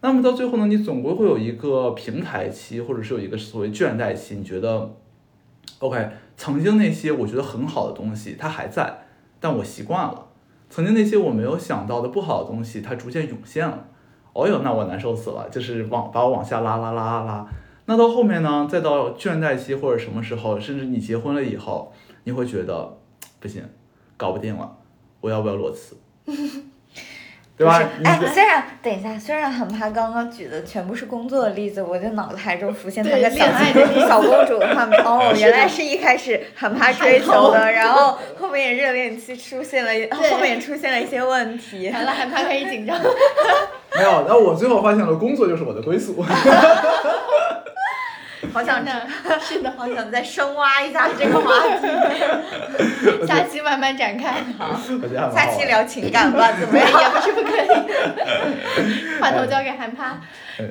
那么到最后呢，你总归会有一个平台期，或者是有一个所谓倦怠期，你觉得，OK，曾经那些我觉得很好的东西它还在，但我习惯了；曾经那些我没有想到的不好的东西，它逐渐涌现了。哦哟，那我难受死了，就是往把我往下拉拉拉拉拉。那到后面呢，再到倦怠期或者什么时候，甚至你结婚了以后，你会觉得不行，搞不定了，我要不要裸辞？对吧？你哎，虽然等一下，虽然很怕刚刚举的全部是工作的例子，我就脑子海中浮现那对个小恋爱的例子小公主的画面。哦，原来是一开始很怕追求的，然后后面热恋期出现了，后面出现了一些问题。完了害怕开始紧张。没有，然后我最后发现了，工作就是我的归宿。好想真的，是的，好想再深挖一下这个话题。下期慢慢展开。好，下期聊情感吧，怎么，样？也不是不可以。话头交给韩趴。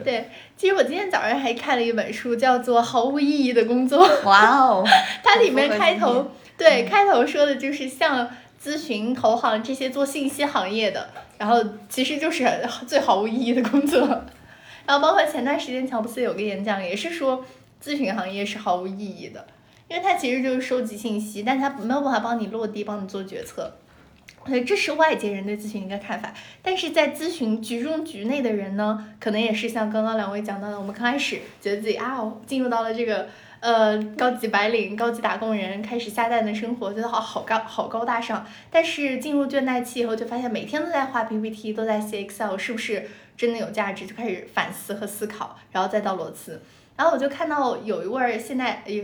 对，其实我今天早上还看了一本书，叫做《毫无意义的工作》。哇哦，它里面开头对开头说的就是像咨询、投行这些做信息行业的，然后其实就是最毫无意义的工作。然后包括前段时间乔布斯有个演讲，也是说咨询行业是毫无意义的，因为它其实就是收集信息，但它没有办法帮你落地，帮你做决策。所以这是外界人对咨询的一个看法，但是在咨询局中局内的人呢，可能也是像刚刚两位讲到的，我们刚开始觉得自己啊，我进入到了这个呃高级白领、高级打工人，开始下蛋的生活，觉得好好高好高大上。但是进入倦怠期以后，就发现每天都在画 PPT，都在写 Excel，是不是真的有价值？就开始反思和思考，然后再到裸辞。然后我就看到有一位现在哎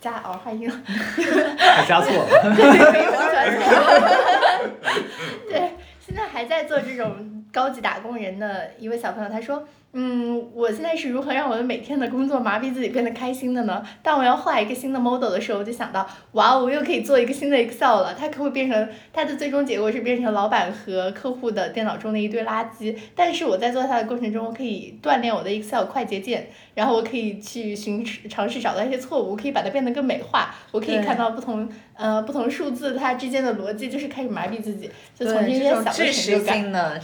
加儿化音了，还加错了。对，现在还在做这种高级打工人的一位小朋友，他说：“嗯，我现在是如何让我的每天的工作麻痹自己变得开心的呢？当我要画一个新的 model 的时候，我就想到，哇，哦我又可以做一个新的 Excel 了。它可会变成它的最终结果是变成老板和客户的电脑中的一堆垃圾。但是我在做它的过程中，我可以锻炼我的 Excel 快捷键，然后我可以去寻尝试找到一些错误，我可以把它变得更美化，我可以看到不同呃不同数字它之间的逻辑，就是开始麻痹自己，就从这，些小的成就感。”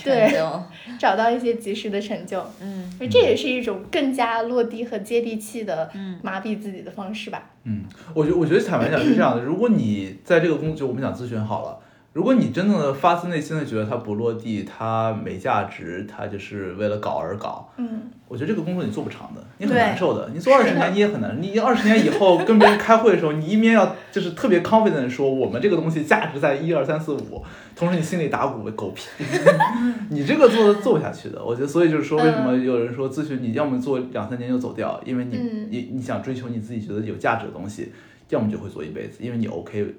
对就，找到一些及时的成就，嗯，这也是一种更加落地和接地气的嗯。麻痹自己的方式吧。嗯，我觉我觉得坦白讲是这样的，如果你在这个工作，我们讲咨询好了，如果你真的发自内心的觉得它不落地，它没价值，它就是为了搞而搞，嗯，我觉得这个工作你做不长的，你很难受的。你做二十年你也很难，你二十年以后跟别人开会的时候，你一面要就是特别 confident 说我们这个东西价值在一二三四五，同时你心里打鼓狗屁，你这个做做不下去的。我觉得，所以就是说，为什么有人说咨询你要么做两三年就走掉，因为你、嗯你你想追求你自己觉得有价值的东西，要么就会做一辈子，因为你 OK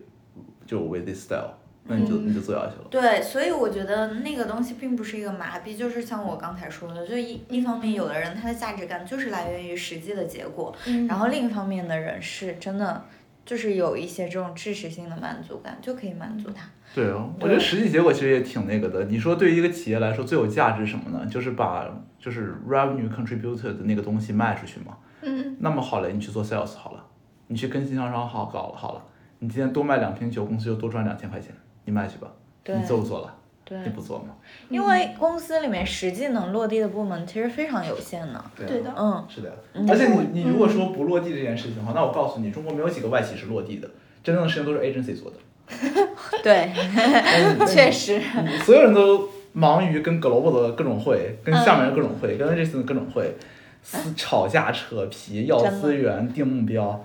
就 with this style，那你就、你就做下去了。对，所以我觉得那个东西并不是一个麻痹，就是像我刚才说的，就一一方面，有的人他的价值感就是来源于实际的结果，嗯然后另一方面的人是真的就是有一些这种知识性的满足感，就可以满足他。对哦，我觉得实际结果其实也挺那个的。你说对于一个企业来说最有价值什么呢？就是把就是 revenue contributor 的那个东西卖出去嘛。嗯那么好了，你去做 sales 好了，你去跟经销商好搞了好了，你今天多卖两瓶酒，公司就多赚两千块钱，你卖去吧。对你做不做了？对你，不做吗？因为公司里面实际能落地的部门其实非常有限的。对的嗯，是的而且你你如果说不落地这件事情的话，那我告诉你，中国没有几个外企是落地的，真正的事情都是 agency 做的。对，嗯 确实，所有人都忙于跟 global 的各种会，跟下面的各种会，跟 agency 的各种会，撕吵架扯皮，要资源，定目标，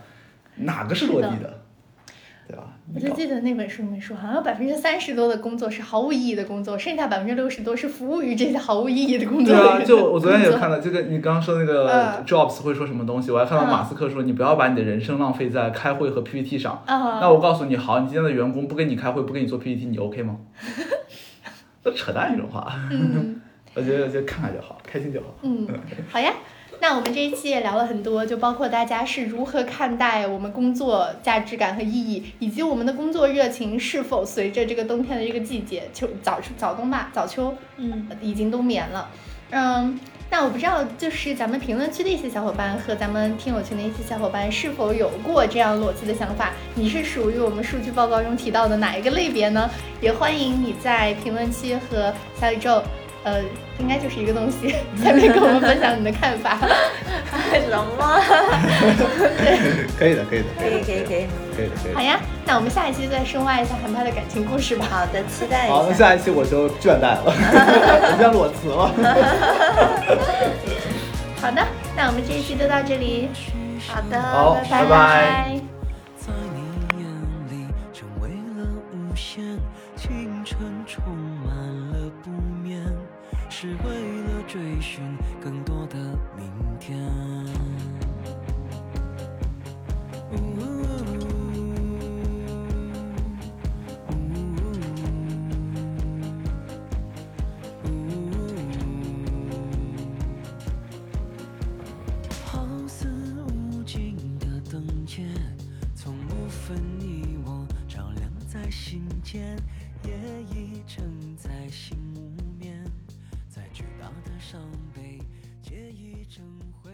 哪个是落地的？对吧？我就记得那本书里面说，好像有百分之三十多的工作是毫无意义的工作，剩下百分之六十多是服务于这些毫无意义的工作对啊，就我昨天也看到就跟，你刚刚说那个嗯 Jobs 会说什么东西，我还看到嗯马斯克说，你不要把你的人生浪费在开会和 PPT 上。啊，那我告诉你，好，你今天的员工不跟你开会，不跟你做 PPT，你 OK 吗？都扯淡这种话，嗯 我觉得就看看就好，开心就好。嗯，好呀。那我们这一期也聊了很多，就包括大家是如何看待我们工作价值感和意义，以及我们的工作热情是否随着这个冬天的这个季节，秋早早冬吧，早秋，嗯，已经冬眠了。嗯，那我不知道，就是咱们评论区的一些小伙伴和咱们听友群的一些小伙伴是否有过这样裸辞的想法？你是属于我们数据报告中提到的哪一个类别呢？也欢迎你在评论区和小宇宙。呃，应该就是一个东西，下面跟我们分享你的看法。什么？可以的，可以的，可以可以可以，可以的，可以的。好呀，那我们下一期再深挖一下韩派的感情故事吧。好的，期待好，那一下。下一期我就倦怠了，我就要裸辞了。好的，那我们这一期就到这里，好的，好拜拜是为了追寻更多的明天。好似无尽的灯街，从不分你我，照亮在心间，夜已成。伤悲皆已成灰